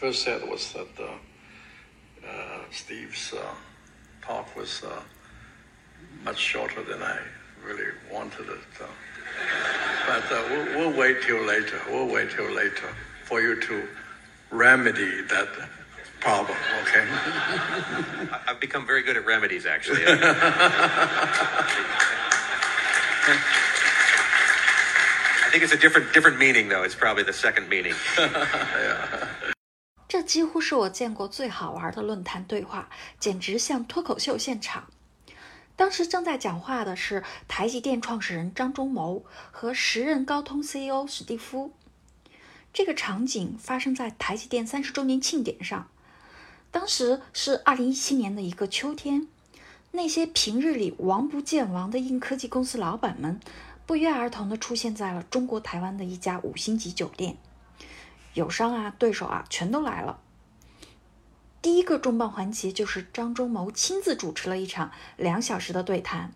first said was that uh, uh, Steve's uh, talk was uh, much shorter than I really wanted it. Uh, but uh, we'll, we'll wait till later. We'll wait till later for you to remedy that problem, okay? I've become very good at remedies, actually. I think it's a different different meaning, though. It's probably the second meaning. 这几乎是我见过最好玩的论坛对话，简直像脱口秀现场。当时正在讲话的是台积电创始人张忠谋和时任高通 CEO 史蒂夫。这个场景发生在台积电三十周年庆典上，当时是二零一七年的一个秋天。那些平日里王不见王的硬科技公司老板们，不约而同地出现在了中国台湾的一家五星级酒店。友商啊，对手啊，全都来了。第一个重磅环节就是张忠谋亲自主持了一场两小时的对谈。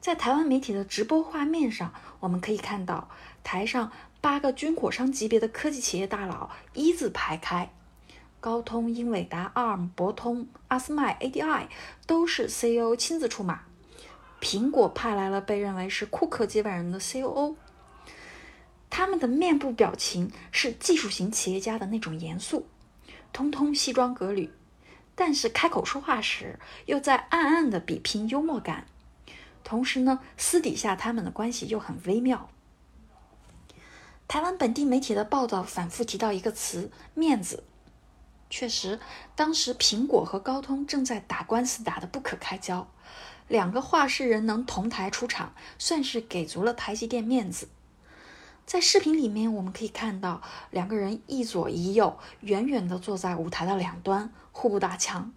在台湾媒体的直播画面上，我们可以看到台上八个军火商级别的科技企业大佬一字排开，高通、英伟达、ARM、博通、阿斯麦、ADI 都是 CEO 亲自出马，苹果派来了被认为是库克接班人的 COO。他们的面部表情是技术型企业家的那种严肃，通通西装革履，但是开口说话时又在暗暗的比拼幽默感。同时呢，私底下他们的关系又很微妙。台湾本地媒体的报道反复提到一个词“面子”，确实，当时苹果和高通正在打官司，打得不可开交，两个话事人能同台出场，算是给足了台积电面子。在视频里面，我们可以看到两个人一左一右，远远地坐在舞台的两端，互不打枪。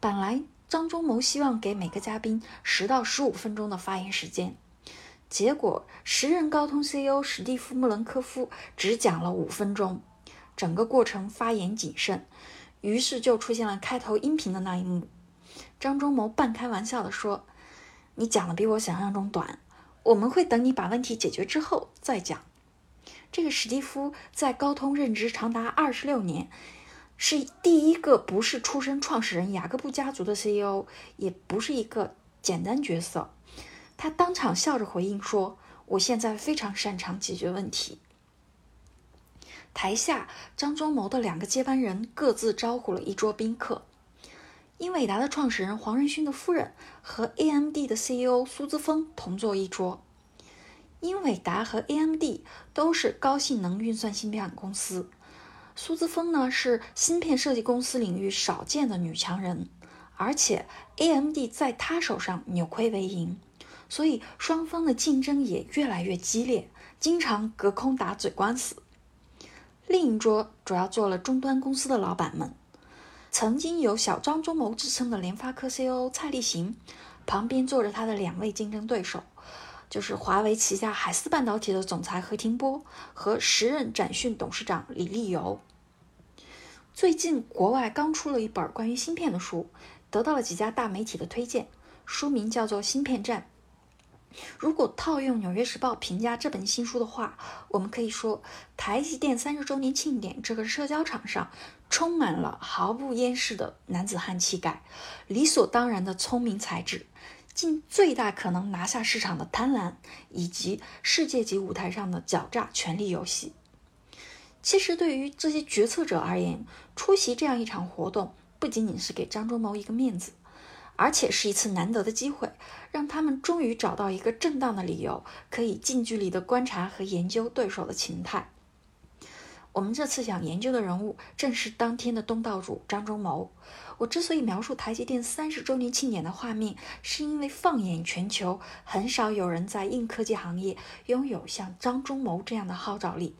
本来张忠谋希望给每个嘉宾十到十五分钟的发言时间，结果时任高通 CEO 史蒂夫·穆伦科夫只讲了五分钟，整个过程发言谨慎，于是就出现了开头音频的那一幕。张忠谋半开玩笑地说：“你讲的比我想象中短。”我们会等你把问题解决之后再讲。这个史蒂夫在高通任职长达二十六年，是第一个不是出身创始人雅各布家族的 CEO，也不是一个简单角色。他当场笑着回应说：“我现在非常擅长解决问题。”台下，张忠谋的两个接班人各自招呼了一桌宾客。英伟达的创始人黄仁勋的夫人和 AMD 的 CEO 苏姿丰同坐一桌。英伟达和 AMD 都是高性能运算芯片公司，苏姿丰呢是芯片设计公司领域少见的女强人，而且 AMD 在她手上扭亏为盈，所以双方的竞争也越来越激烈，经常隔空打嘴官司。另一桌主要坐了终端公司的老板们。曾经有“小张忠谋”之称的联发科 CEO 蔡力行，旁边坐着他的两位竞争对手，就是华为旗下海思半导体的总裁何庭波和时任展讯董事长李立游。最近国外刚出了一本关于芯片的书，得到了几家大媒体的推荐，书名叫做《芯片战》。如果套用《纽约时报》评价这本新书的话，我们可以说，台积电三十周年庆典这个社交场上，充满了毫不掩饰的男子汉气概，理所当然的聪明才智，尽最大可能拿下市场的贪婪，以及世界级舞台上的狡诈权力游戏。其实，对于这些决策者而言，出席这样一场活动，不仅仅是给张忠谋一个面子。而且是一次难得的机会，让他们终于找到一个正当的理由，可以近距离的观察和研究对手的情态。我们这次想研究的人物正是当天的东道主张忠谋。我之所以描述台积电三十周年庆典的画面，是因为放眼全球，很少有人在硬科技行业拥有像张忠谋这样的号召力。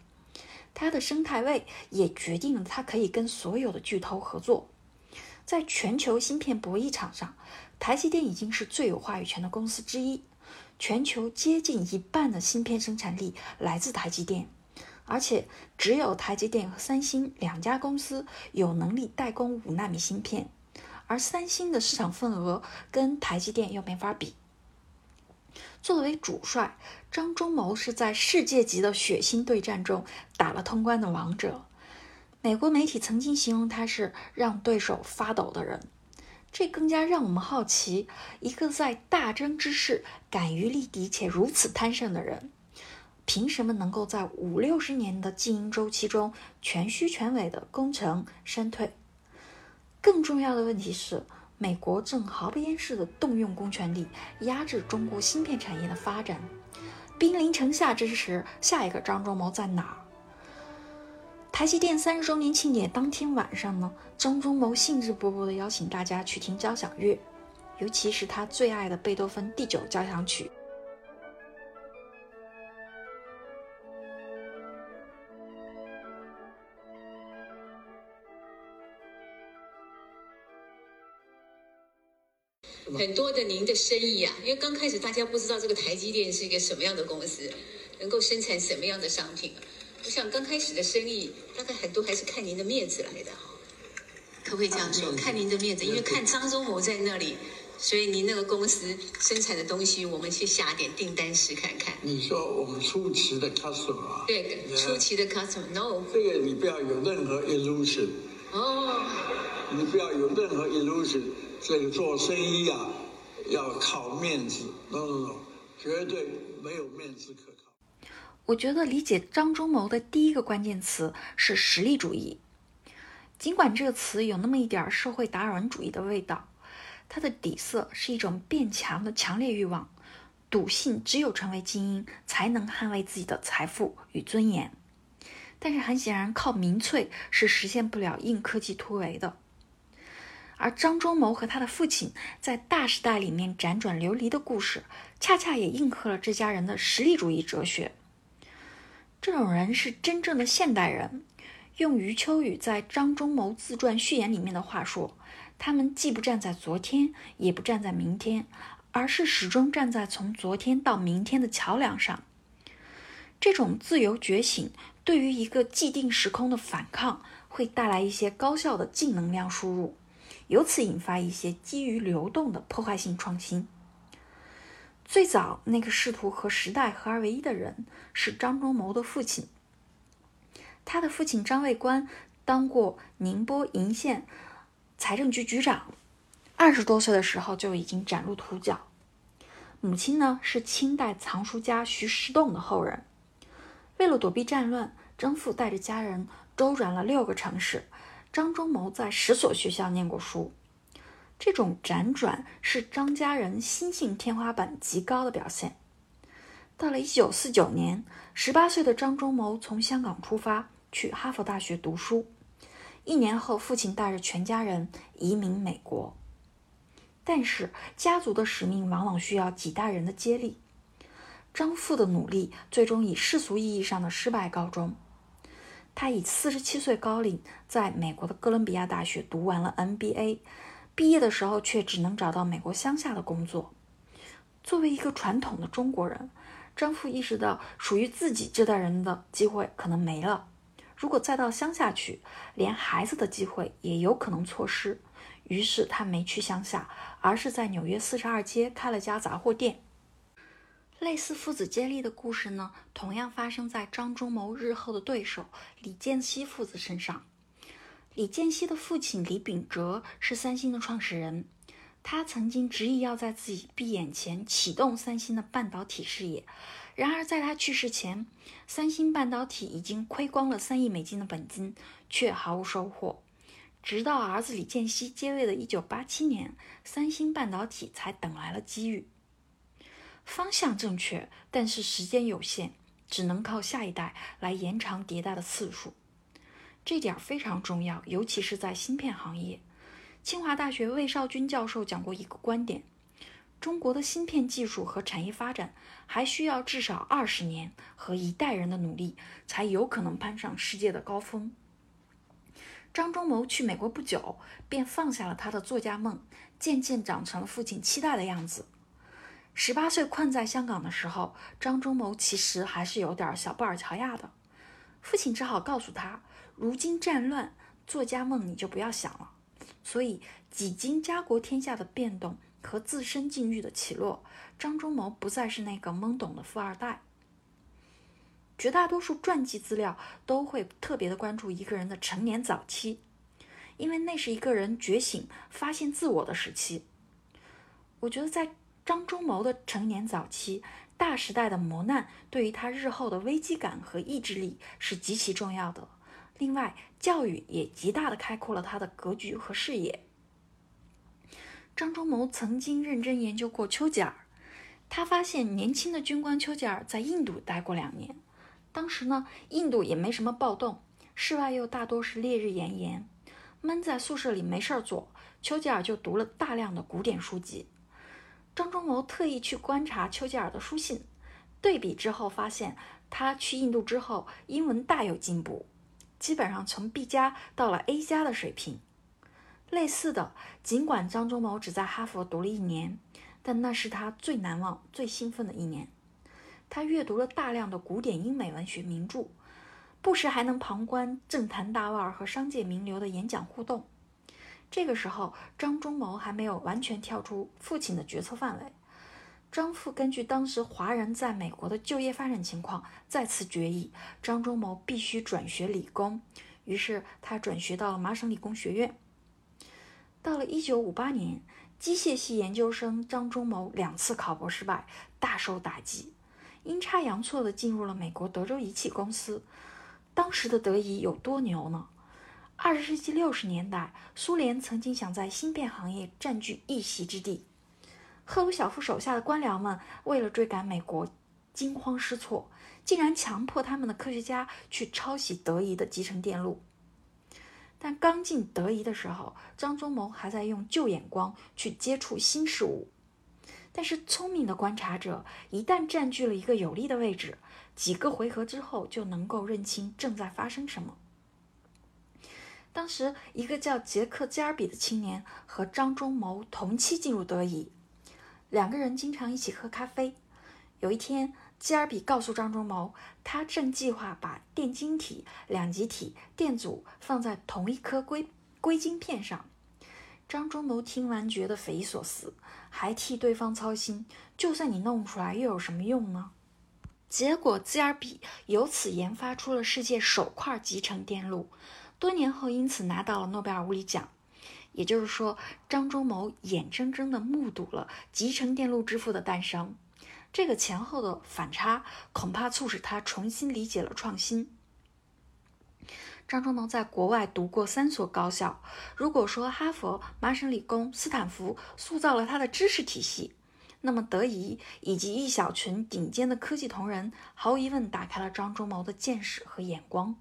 他的生态位也决定了他可以跟所有的巨头合作。在全球芯片博弈场上，台积电已经是最有话语权的公司之一。全球接近一半的芯片生产力来自台积电，而且只有台积电和三星两家公司有能力代工五纳米芯片，而三星的市场份额跟台积电又没法比。作为主帅，张忠谋是在世界级的血腥对战中打了通关的王者。美国媒体曾经形容他是让对手发抖的人，这更加让我们好奇：一个在大争之势敢于力敌且如此贪胜的人，凭什么能够在五六十年的经营周期中全虚全伪的功成身退？更重要的问题是，美国正毫不掩饰地动用公权力压制中国芯片产业的发展。兵临城下之时，下一个张忠谋在哪儿？台积电三十周年庆典当天晚上呢，张忠谋兴致勃勃地邀请大家去听交响乐，尤其是他最爱的贝多芬第九交响曲。很多的您的生意啊，因为刚开始大家不知道这个台积电是一个什么样的公司，能够生产什么样的商品。我想刚开始的生意，大概很多还是看您的面子来的哈。可不可以这样说？看您的面子，因为看张忠谋在那里，所以您那个公司生产的东西，我们去下点订单试看看。你说我们初期的 customer，对，初期的 customer，no，这个你不要有任何 illusion，哦，你不要有任何 illusion。这个做生意啊，要靠面子，no no no，绝对没有面子可靠。我觉得理解张忠谋的第一个关键词是实力主义，尽管这个词有那么一点社会达尔文主义的味道，它的底色是一种变强的强烈欲望，笃信只有成为精英才能捍卫自己的财富与尊严。但是很显然，靠民粹是实现不了硬科技突围的。而张忠谋和他的父亲在大时代里面辗转流离的故事，恰恰也应和了这家人的实力主义哲学。这种人是真正的现代人。用余秋雨在张忠谋自传序言里面的话说，他们既不站在昨天，也不站在明天，而是始终站在从昨天到明天的桥梁上。这种自由觉醒对于一个既定时空的反抗，会带来一些高效的净能量输入。由此引发一些基于流动的破坏性创新。最早那个试图和时代合二为一的人是张忠谋的父亲。他的父亲张卫官当过宁波鄞县财政局局长，二十多岁的时候就已经崭露头角。母亲呢是清代藏书家徐石栋的后人。为了躲避战乱，张父带着家人周转了六个城市。张忠谋在十所学校念过书，这种辗转是张家人心性天花板极高的表现。到了一九四九年，十八岁的张忠谋从香港出发去哈佛大学读书，一年后，父亲带着全家人移民美国。但是，家族的使命往往需要几代人的接力。张父的努力最终以世俗意义上的失败告终。他以四十七岁高龄，在美国的哥伦比亚大学读完了 MBA，毕业的时候却只能找到美国乡下的工作。作为一个传统的中国人，张父意识到属于自己这代人的机会可能没了。如果再到乡下去，连孩子的机会也有可能错失。于是他没去乡下，而是在纽约四十二街开了家杂货店。类似父子接力的故事呢，同样发生在张忠谋日后的对手李健熙父子身上。李健熙的父亲李秉哲是三星的创始人，他曾经执意要在自己闭眼前启动三星的半导体事业。然而，在他去世前，三星半导体已经亏光了三亿美金的本金，却毫无收获。直到儿子李健熙接位的一九八七年，三星半导体才等来了机遇。方向正确，但是时间有限，只能靠下一代来延长迭代的次数。这点非常重要，尤其是在芯片行业。清华大学魏少军教授讲过一个观点：中国的芯片技术和产业发展还需要至少二十年和一代人的努力，才有可能攀上世界的高峰。张忠谋去美国不久，便放下了他的作家梦，渐渐长成了父亲期待的样子。十八岁困在香港的时候，张忠谋其实还是有点小布尔乔亚的。父亲只好告诉他：“如今战乱，作家梦你就不要想了。”所以，几经家国天下的变动和自身境遇的起落，张忠谋不再是那个懵懂的富二代。绝大多数传记资料都会特别的关注一个人的成年早期，因为那是一个人觉醒、发现自我的时期。我觉得在张忠谋的成年早期，大时代的磨难对于他日后的危机感和意志力是极其重要的。另外，教育也极大的开阔了他的格局和视野。张忠谋曾经认真研究过丘吉尔，他发现年轻的军官丘吉尔在印度待过两年。当时呢，印度也没什么暴动，室外又大多是烈日炎炎，闷在宿舍里没事儿做，丘吉尔就读了大量的古典书籍。张忠谋特意去观察丘吉尔的书信，对比之后发现，他去印度之后，英文大有进步，基本上从 B 加到了 A 加的水平。类似的，尽管张忠谋只在哈佛读了一年，但那是他最难忘、最兴奋的一年。他阅读了大量的古典英美文学名著，不时还能旁观政坛大腕和商界名流的演讲互动。这个时候，张忠谋还没有完全跳出父亲的决策范围。张父根据当时华人在美国的就业发展情况，再次决议张忠谋必须转学理工。于是他转学到了麻省理工学院。到了1958年，机械系研究生张忠谋两次考博失败，大受打击，阴差阳错地进入了美国德州仪器公司。当时的德仪有多牛呢？二十世纪六十年代，苏联曾经想在芯片行业占据一席之地，赫鲁晓夫手下的官僚们为了追赶美国，惊慌失措，竟然强迫他们的科学家去抄袭德仪的集成电路。但刚进德仪的时候，张忠谋还在用旧眼光去接触新事物。但是聪明的观察者一旦占据了一个有利的位置，几个回合之后就能够认清正在发生什么。当时，一个叫杰克·加尔比的青年和张忠谋同期进入德仪，两个人经常一起喝咖啡。有一天，基尔比告诉张忠谋，他正计划把电晶体、两极体、电阻放在同一颗硅硅晶片上。张忠谋听完觉得匪夷所思，还替对方操心。就算你弄出来，又有什么用呢？结果，基尔比由此研发出了世界首块集成电路，多年后因此拿到了诺贝尔物理奖。也就是说，张忠谋眼睁睁地目睹了集成电路之父的诞生。这个前后的反差，恐怕促使他重新理解了创新。张忠谋在国外读过三所高校，如果说哈佛、麻省理工、斯坦福塑造了他的知识体系，那么德仪以及一小群顶尖的科技同仁，毫无疑问打开了张忠谋的见识和眼光。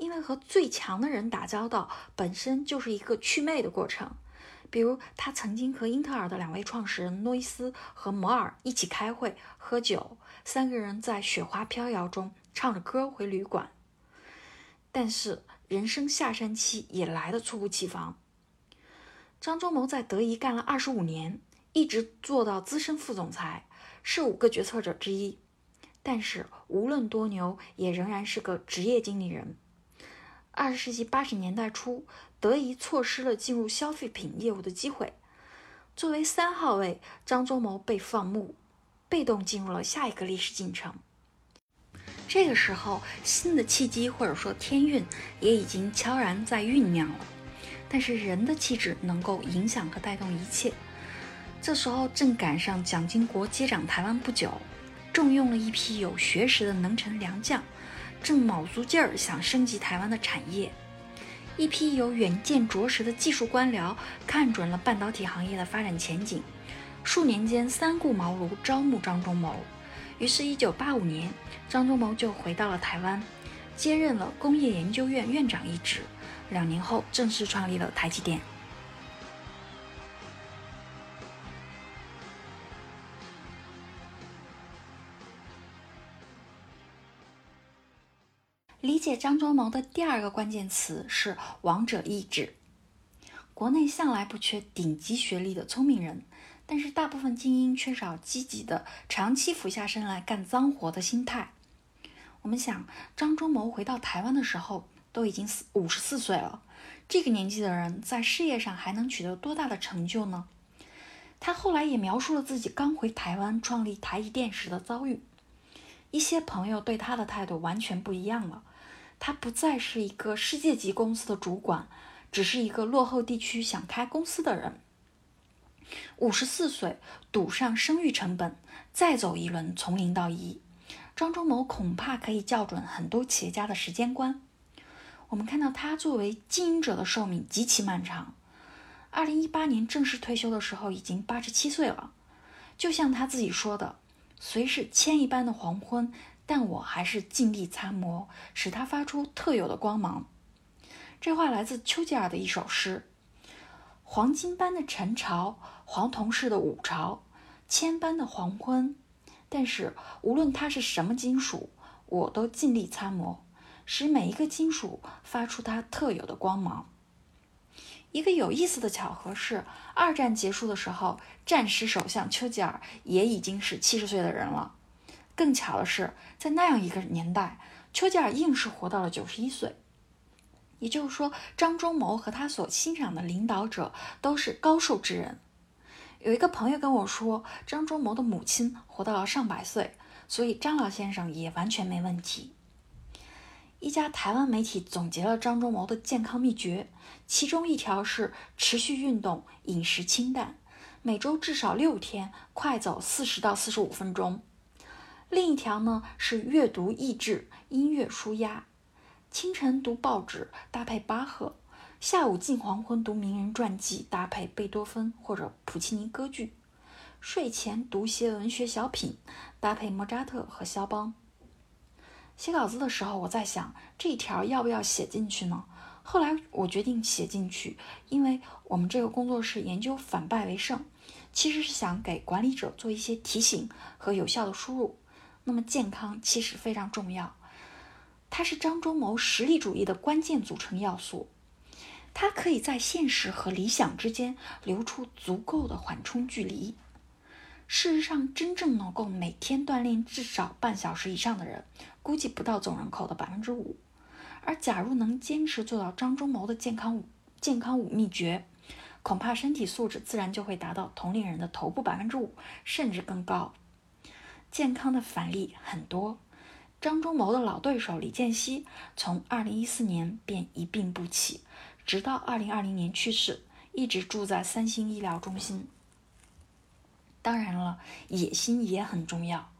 因为和最强的人打交道，本身就是一个祛魅的过程。比如，他曾经和英特尔的两位创始人诺伊斯和摩尔一起开会喝酒，三个人在雪花飘摇中唱着歌回旅馆。但是，人生下山期也来得猝不及防。张忠谋在德仪干了二十五年，一直做到资深副总裁，是五个决策者之一。但是，无论多牛，也仍然是个职业经理人。二十世纪八十年代初，德仪错失了进入消费品业务的机会。作为三号位，张忠谋被放牧，被动进入了下一个历史进程。这个时候，新的契机或者说天运也已经悄然在酝酿了。但是人的气质能够影响和带动一切。这时候正赶上蒋经国接掌台湾不久，重用了一批有学识的能臣良将。正卯足劲儿想升级台湾的产业，一批有远见卓识的技术官僚看准了半导体行业的发展前景，数年间三顾茅庐招募张忠谋。于是，1985年，张忠谋就回到了台湾，接任了工业研究院院长一职。两年后，正式创立了台积电。理解张忠谋的第二个关键词是“王者意志”。国内向来不缺顶级学历的聪明人，但是大部分精英缺少积极的、长期俯下身来干脏活的心态。我们想，张忠谋回到台湾的时候都已经四五十四岁了，这个年纪的人在事业上还能取得多大的成就呢？他后来也描述了自己刚回台湾创立台积电时的遭遇。一些朋友对他的态度完全不一样了。他不再是一个世界级公司的主管，只是一个落后地区想开公司的人。五十四岁，赌上生育成本，再走一轮从零到一，张忠谋恐怕可以校准很多企业家的时间观。我们看到他作为经营者的寿命极其漫长，二零一八年正式退休的时候已经八十七岁了。就像他自己说的：“虽是千一般的黄昏，但我还是尽力参谋，使它发出特有的光芒。”这话来自丘吉尔的一首诗：“黄金般的晨朝，黄铜似的午朝，千般的黄昏。但是无论它是什么金属，我都尽力参谋。”使每一个金属发出它特有的光芒。一个有意思的巧合是，二战结束的时候，战时首相丘吉尔也已经是七十岁的人了。更巧的是，在那样一个年代，丘吉尔硬是活到了九十一岁。也就是说，张忠谋和他所欣赏的领导者都是高寿之人。有一个朋友跟我说，张忠谋的母亲活到了上百岁，所以张老先生也完全没问题。一家台湾媒体总结了张忠谋的健康秘诀，其中一条是持续运动、饮食清淡，每周至少六天快走四十到四十五分钟；另一条呢是阅读益智、音乐舒压，清晨读报纸搭配巴赫，下午近黄昏读名人传记搭配贝多芬或者普契尼歌剧，睡前读些文学小品搭配莫扎特和肖邦。写稿子的时候，我在想这一条要不要写进去呢？后来我决定写进去，因为我们这个工作室研究反败为胜，其实是想给管理者做一些提醒和有效的输入。那么健康其实非常重要，它是张忠谋实力主义的关键组成要素，它可以在现实和理想之间留出足够的缓冲距离。事实上，真正能够每天锻炼至少半小时以上的人，估计不到总人口的百分之五。而假如能坚持做到张忠谋的健康五健康五秘诀，恐怕身体素质自然就会达到同龄人的头部百分之五，甚至更高。健康的反例很多，张忠谋的老对手李健熙，从二零一四年便一病不起，直到二零二零年去世，一直住在三星医疗中心。当然了，野心也很重要。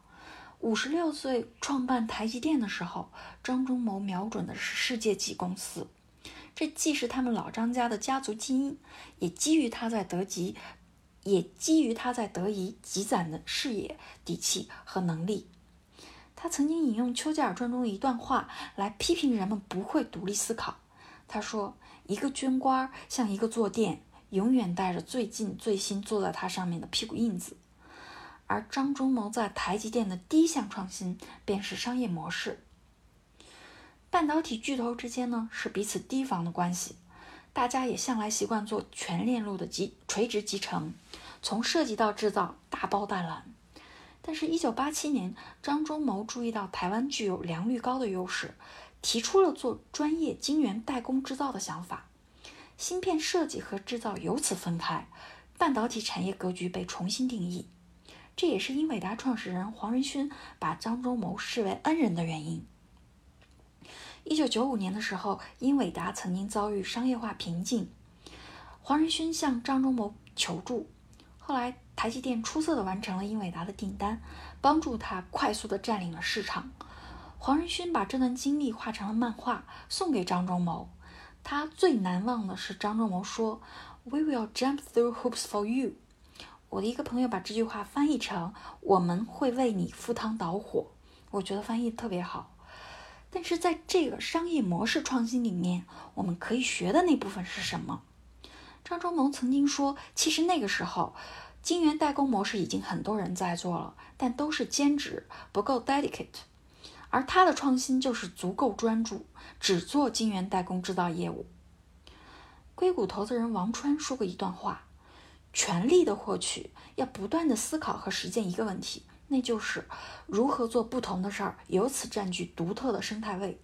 五十六岁创办台积电的时候，张忠谋瞄准的是世界级公司，这既是他们老张家的家族基因，也基于他在德籍，也基于他在德仪积攒的视野、底气和能力。他曾经引用丘吉尔传中的一段话来批评人们不会独立思考。他说：“一个军官像一个坐垫。”永远带着最近最新坐在他上面的屁股印子，而张忠谋在台积电的第一项创新便是商业模式。半导体巨头之间呢是彼此提防的关系，大家也向来习惯做全链路的集垂直集成，从设计到制造大包大揽。但是，一九八七年，张忠谋注意到台湾具有良率高的优势，提出了做专业晶圆代工制造的想法。芯片设计和制造由此分开，半导体产业格局被重新定义。这也是英伟达创始人黄仁勋把张忠谋视为恩人的原因。一九九五年的时候，英伟达曾经遭遇商业化瓶颈，黄仁勋向张忠谋求助。后来，台积电出色的完成了英伟达的订单，帮助他快速的占领了市场。黄仁勋把这段经历画成了漫画，送给张忠谋。他最难忘的是张忠谋说：“We will jump through hoops for you。”我的一个朋友把这句话翻译成“我们会为你赴汤蹈火”，我觉得翻译特别好。但是在这个商业模式创新里面，我们可以学的那部分是什么？张忠谋曾经说：“其实那个时候，晶圆代工模式已经很多人在做了，但都是兼职，不够 dedicate。”而他的创新就是足够专注，只做晶圆代工制造业务。硅谷投资人王川说过一段话：权力的获取要不断的思考和实践一个问题，那就是如何做不同的事儿，由此占据独特的生态位。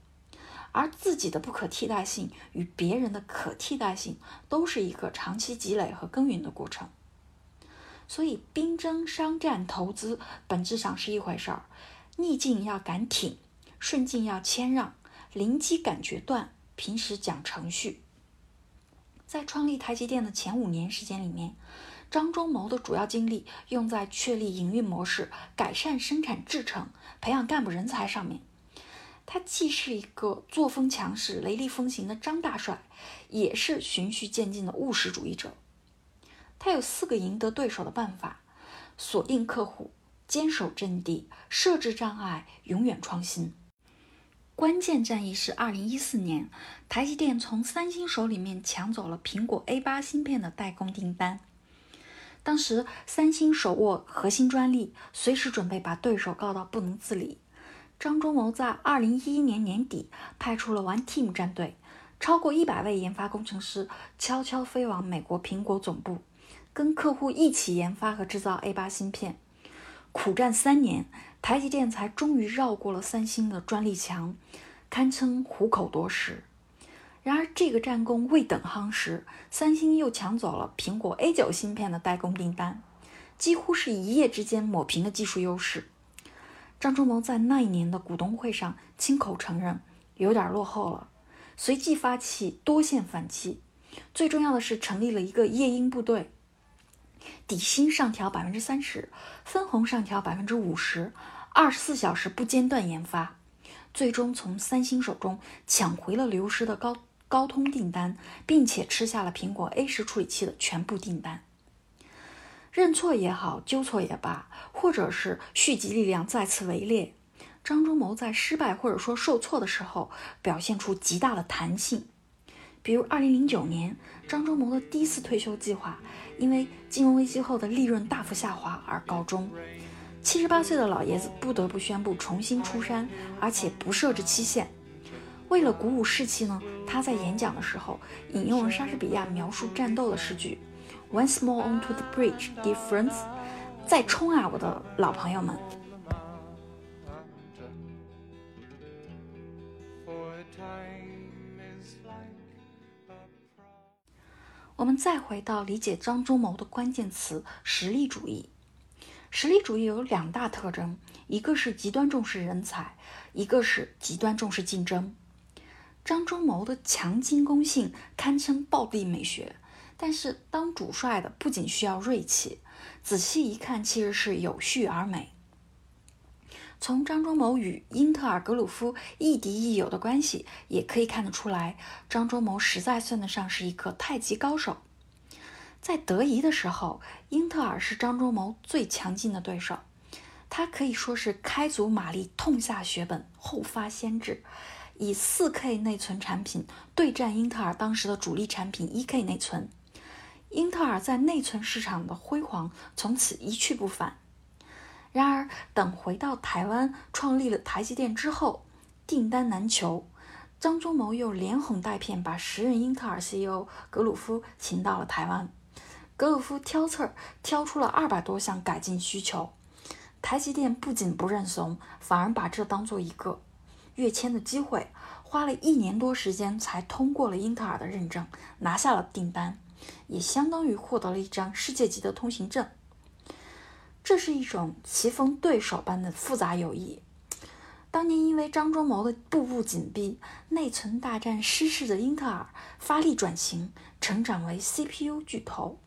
而自己的不可替代性与别人的可替代性，都是一个长期积累和耕耘的过程。所以，兵争、商战、投资本质上是一回事儿。逆境要敢挺，顺境要谦让，临机敢决断，平时讲程序。在创立台积电的前五年时间里面，张忠谋的主要精力用在确立营运模式、改善生产制程、培养干部人才上面。他既是一个作风强势、雷厉风行的张大帅，也是循序渐进的务实主义者。他有四个赢得对手的办法：锁定客户、坚守阵地、设置障碍、永远创新。关键战役是二零一四年，台积电从三星手里面抢走了苹果 A 八芯片的代工订单。当时三星手握核心专利，随时准备把对手告到不能自理。张忠谋在二零一一年年底派出了 One Team 战队，超过一百位研发工程师悄悄飞往美国苹果总部，跟客户一起研发和制造 A 八芯片。苦战三年，台积电才终于绕过了三星的专利墙，堪称虎口夺食。然而，这个战功未等夯实，三星又抢走了苹果 A 九芯片的代工订单，几乎是一夜之间抹平了技术优势。张忠谋在那一年的股东会上亲口承认有点落后了，随即发起多线反击，最重要的是成立了一个夜鹰部队。底薪上调百分之三十，分红上调百分之五十，二十四小时不间断研发，最终从三星手中抢回了流失的高高通订单，并且吃下了苹果 A 十处理器的全部订单。认错也好，纠错也罢，或者是蓄积力量再次围猎，张忠谋在失败或者说受挫的时候，表现出极大的弹性。比如，二零零九年，张忠谋的第一次退休计划。因为金融危机后的利润大幅下滑而告终，七十八岁的老爷子不得不宣布重新出山，而且不设置期限。为了鼓舞士气呢，他在演讲的时候引用了莎士比亚描述战斗的诗句：“Once more onto the bridge, dear friends，再冲啊，我的老朋友们！”我们再回到理解张忠谋的关键词“实力主义”。实力主义有两大特征，一个是极端重视人才，一个是极端重视竞争。张忠谋的强进攻性堪称暴力美学，但是当主帅的不仅需要锐气，仔细一看，其实是有序而美。从张忠谋与英特尔、格鲁夫亦敌亦友的关系，也可以看得出来，张忠谋实在算得上是一个太极高手。在德仪的时候，英特尔是张忠谋最强劲的对手，他可以说是开足马力，痛下血本，后发先至，以 4K 内存产品对战英特尔当时的主力产品 1K 内存，英特尔在内存市场的辉煌从此一去不返。然而，等回到台湾创立了台积电之后，订单难求，张忠谋又连哄带骗把时任英特尔 CEO 格鲁夫请到了台湾。格鲁夫挑刺儿挑出了二百多项改进需求，台积电不仅不认怂，反而把这当做一个跃迁的机会，花了一年多时间才通过了英特尔的认证，拿下了订单，也相当于获得了一张世界级的通行证。这是一种棋逢对手般的复杂友谊。当年因为张忠谋的步步紧逼，内存大战失势的英特尔发力转型，成长为 CPU 巨头。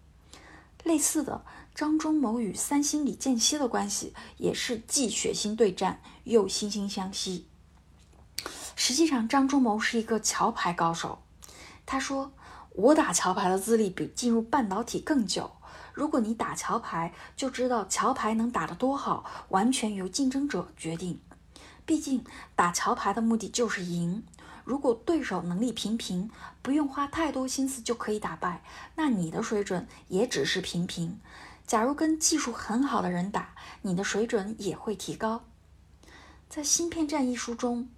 类似的，张忠谋与三星李健熙的关系也是既血腥对战又惺惺相惜。实际上，张忠谋是一个桥牌高手。他说：“我打桥牌的资历比进入半导体更久。”如果你打桥牌，就知道桥牌能打得多好，完全由竞争者决定。毕竟打桥牌的目的就是赢。如果对手能力平平，不用花太多心思就可以打败，那你的水准也只是平平。假如跟技术很好的人打，你的水准也会提高。在《芯片战》一书中，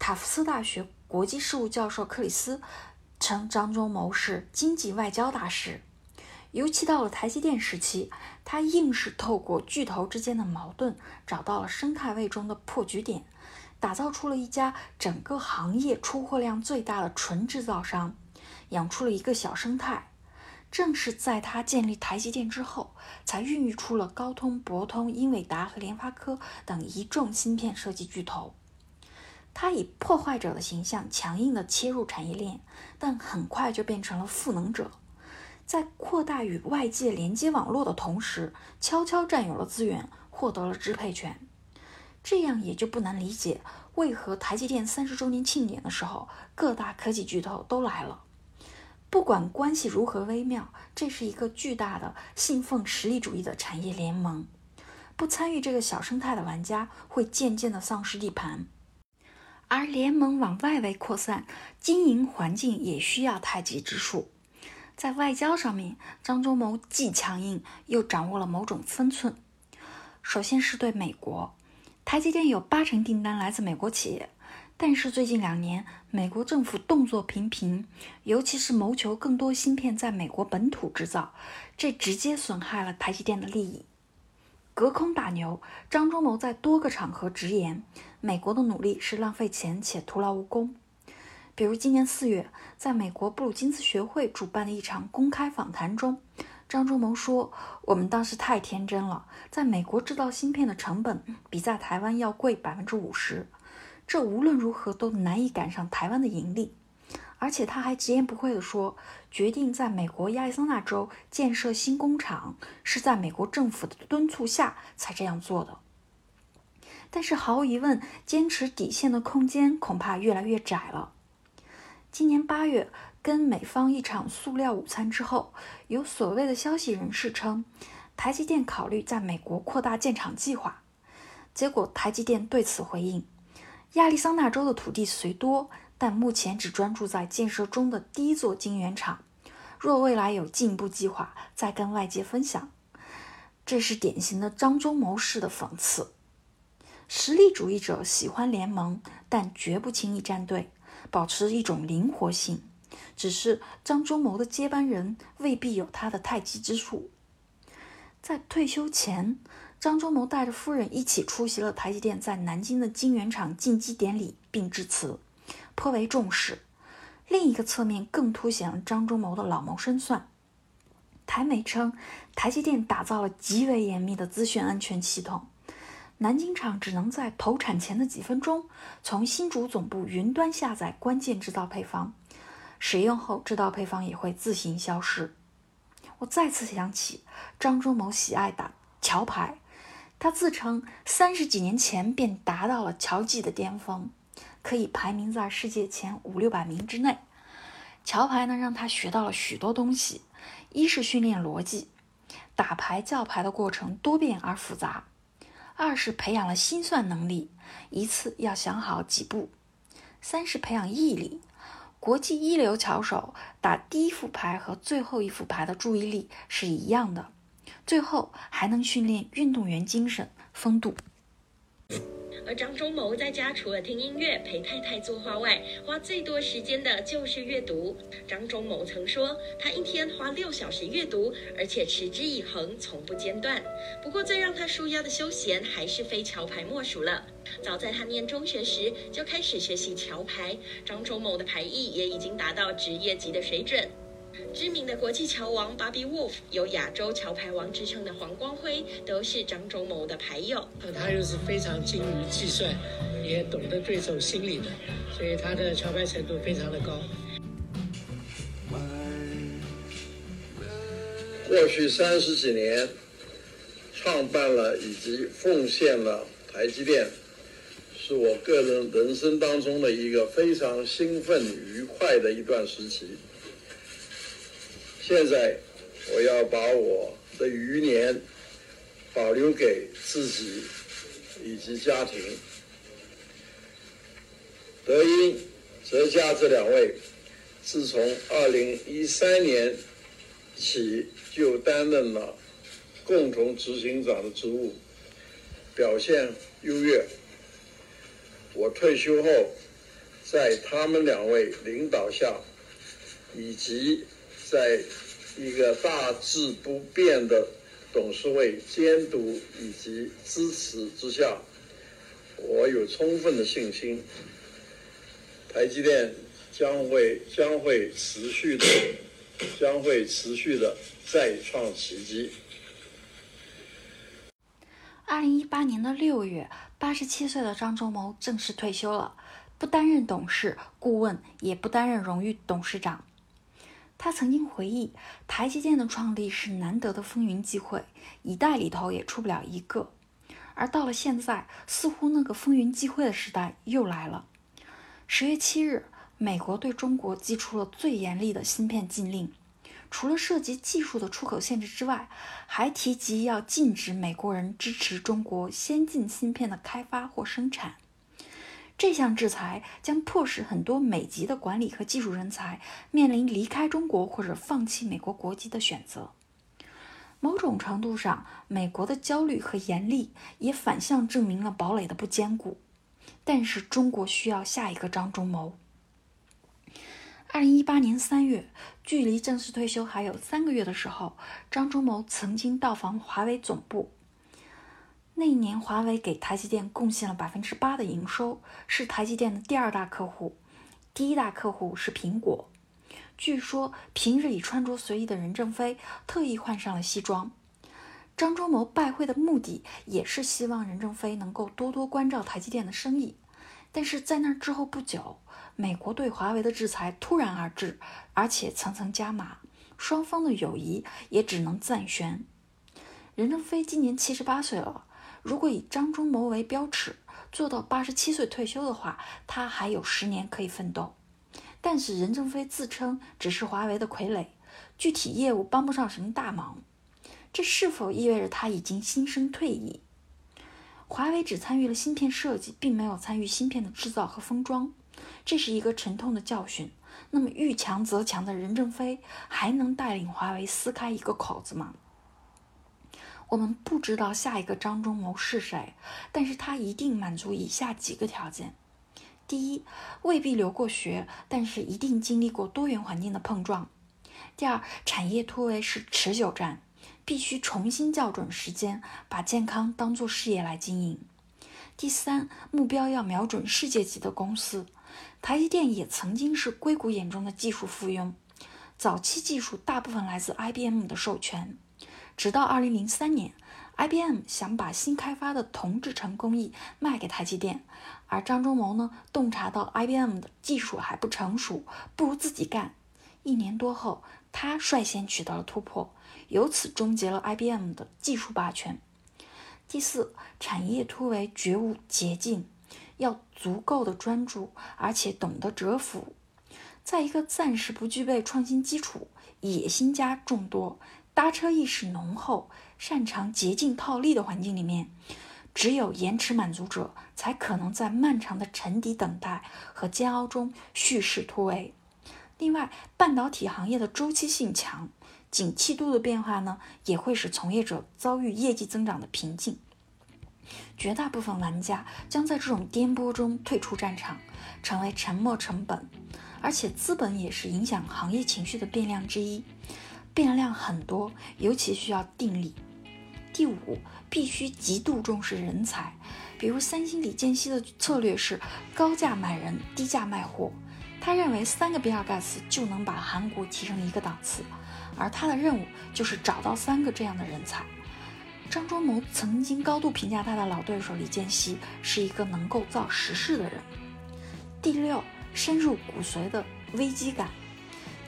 塔夫斯大学国际事务教授克里斯称张忠谋是经济外交大师。尤其到了台积电时期，他硬是透过巨头之间的矛盾，找到了生态位中的破局点，打造出了一家整个行业出货量最大的纯制造商，养出了一个小生态。正是在他建立台积电之后，才孕育出了高通、博通、英伟达和联发科等一众芯片设计巨头。他以破坏者的形象强硬地切入产业链，但很快就变成了赋能者，在扩大与外界连接网络的同时，悄悄占有了资源，获得了支配权。这样也就不难理解，为何台积电三十周年庆典的时候，各大科技巨头都来了。不管关系如何微妙，这是一个巨大的信奉实力主义的产业联盟。不参与这个小生态的玩家，会渐渐的丧失地盘。而联盟往外围扩散，经营环境也需要太极之术。在外交上面，张忠谋既强硬，又掌握了某种分寸。首先是对美国，台积电有八成订单来自美国企业。但是最近两年，美国政府动作频频，尤其是谋求更多芯片在美国本土制造，这直接损害了台积电的利益。隔空打牛，张忠谋在多个场合直言，美国的努力是浪费钱且徒劳无功。比如今年四月，在美国布鲁金斯学会主办的一场公开访谈中，张忠谋说：“我们当时太天真了，在美国制造芯片的成本比在台湾要贵百分之五十。”这无论如何都难以赶上台湾的盈利，而且他还直言不讳地说，决定在美国亚利桑那州建设新工厂是在美国政府的敦促下才这样做的。但是毫无疑问，坚持底线的空间恐怕越来越窄了。今年八月，跟美方一场塑料午餐之后，有所谓的消息人士称，台积电考虑在美国扩大建厂计划。结果，台积电对此回应。亚利桑那州的土地虽多，但目前只专注在建设中的第一座晶圆厂。若未来有进一步计划，再跟外界分享。这是典型的张忠谋式的讽刺。实力主义者喜欢联盟，但绝不轻易站队，保持一种灵活性。只是张忠谋的接班人未必有他的太极之术。在退休前。张忠谋带着夫人一起出席了台积电在南京的晶圆厂进基典礼，并致辞，颇为重视。另一个侧面更凸显了张忠谋的老谋深算。台媒称，台积电打造了极为严密的资讯安全系统，南京厂只能在投产前的几分钟从新竹总部云端下载关键制造配方，使用后制造配方也会自行消失。我再次想起张忠谋喜爱打桥牌。他自称三十几年前便达到了桥技的巅峰，可以排名在世界前五六百名之内。桥牌呢，让他学到了许多东西：一是训练逻辑，打牌叫牌的过程多变而复杂；二是培养了心算能力，一次要想好几步；三是培养毅力。国际一流桥手打第一副牌和最后一副牌的注意力是一样的。最后还能训练运动员精神风度。而张忠谋在家除了听音乐、陪太太作画外，花最多时间的就是阅读。张忠谋曾说，他一天花六小时阅读，而且持之以恒，从不间断。不过，最让他舒压的休闲还是非桥牌莫属了。早在他念中学时就开始学习桥牌，张忠谋的牌艺也已经达到职业级的水准。知名的国际桥王 Bobby Wolf，有亚洲桥牌王之称的黄光辉，都是张忠谋的牌友。那他又是非常精于计算，也懂得对手心理的，所以他的桥牌程度非常的高。过去三十几年，创办了以及奉献了台积电，是我个人人生当中的一个非常兴奋愉快的一段时期。现在，我要把我的余年保留给自己以及家庭。德英、泽家这两位，自从二零一三年起就担任了共同执行长的职务，表现优越。我退休后，在他们两位领导下，以及在一个大致不变的董事会监督以及支持之下，我有充分的信心，台积电将会将会持续的将会持续的再创奇迹。二零一八年的六月，八十七岁的张忠谋正式退休了，不担任董事、顾问，也不担任荣誉董事长。他曾经回忆，台积电的创立是难得的风云际会，一代里头也出不了一个。而到了现在，似乎那个风云际会的时代又来了。十月七日，美国对中国寄出了最严厉的芯片禁令。除了涉及技术的出口限制之外，还提及要禁止美国人支持中国先进芯片的开发或生产。这项制裁将迫使很多美籍的管理和技术人才面临离开中国或者放弃美国国籍的选择。某种程度上，美国的焦虑和严厉也反向证明了堡垒的不坚固。但是，中国需要下一个张忠谋。二零一八年三月，距离正式退休还有三个月的时候，张忠谋曾经到访华为总部。那一年，华为给台积电贡献了百分之八的营收，是台积电的第二大客户，第一大客户是苹果。据说，平日里穿着随意的任正非特意换上了西装。张忠谋拜会的目的也是希望任正非能够多多关照台积电的生意。但是在那之后不久，美国对华为的制裁突然而至，而且层层加码，双方的友谊也只能暂悬。任正非今年七十八岁了，如果以张忠谋为标尺，做到八十七岁退休的话，他还有十年可以奋斗。但是任正非自称只是华为的傀儡，具体业务帮不上什么大忙，这是否意味着他已经心生退意？华为只参与了芯片设计，并没有参与芯片的制造和封装，这是一个沉痛的教训。那么遇强则强的任正非还能带领华为撕开一个口子吗？我们不知道下一个张忠谋是谁，但是他一定满足以下几个条件：第一，未必留过学，但是一定经历过多元环境的碰撞；第二，产业突围是持久战。必须重新校准时间，把健康当作事业来经营。第三，目标要瞄准世界级的公司。台积电也曾经是硅谷眼中的技术附庸，早期技术大部分来自 IBM 的授权。直到2003年，IBM 想把新开发的铜制成工艺卖给台积电，而张忠谋呢，洞察到 IBM 的技术还不成熟，不如自己干。一年多后，他率先取得了突破。由此终结了 IBM 的技术霸权。第四，产业突围绝无捷径，要足够的专注，而且懂得蛰伏。在一个暂时不具备创新基础、野心家众多、搭车意识浓厚、擅长捷径套利的环境里面，只有延迟满足者才可能在漫长的沉底等待和煎熬中蓄势突围。另外，半导体行业的周期性强。景气度的变化呢，也会使从业者遭遇业绩增长的瓶颈。绝大部分玩家将在这种颠簸中退出战场，成为沉没成本。而且资本也是影响行业情绪的变量之一，变量很多，尤其需要定力。第五，必须极度重视人才。比如三星李健熙的策略是高价买人，低价卖货。他认为三个比尔盖茨就能把韩国提升一个档次。而他的任务就是找到三个这样的人才。张忠谋曾经高度评价他的老对手李健熙是一个能够造实事的人。第六，深入骨髓的危机感。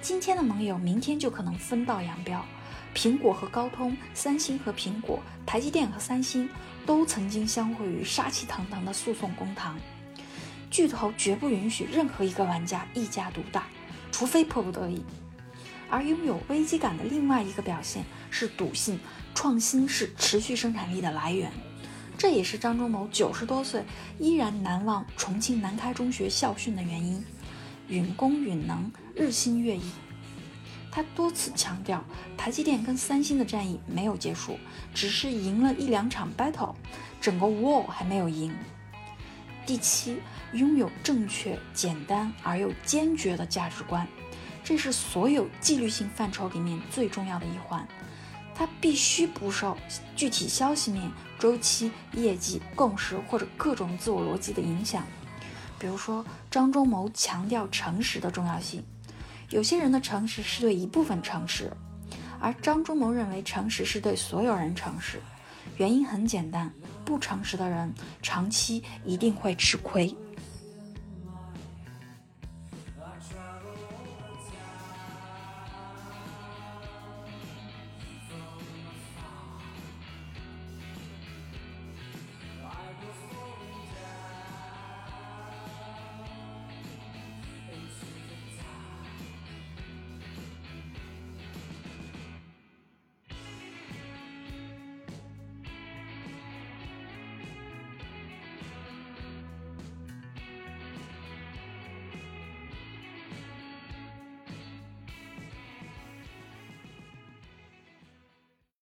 今天的盟友，明天就可能分道扬镳。苹果和高通，三星和苹果，台积电和三星，都曾经相会于杀气腾腾的诉讼公堂。巨头绝不允许任何一个玩家一家独大，除非迫不得已。而拥有危机感的另外一个表现是笃信创新是持续生产力的来源，这也是张忠谋九十多岁依然难忘重庆南开中学校训的原因。允公允能，日新月异。他多次强调，台积电跟三星的战役没有结束，只是赢了一两场 battle，整个 war 还没有赢。第七，拥有正确、简单而又坚决的价值观。这是所有纪律性范畴里面最重要的一环，它必须不受具体消息面、周期、业绩、共识或者各种自我逻辑的影响。比如说，张忠谋强调诚实的重要性，有些人的诚实是对一部分诚实，而张忠谋认为诚实是对所有人诚实。原因很简单，不诚实的人长期一定会吃亏。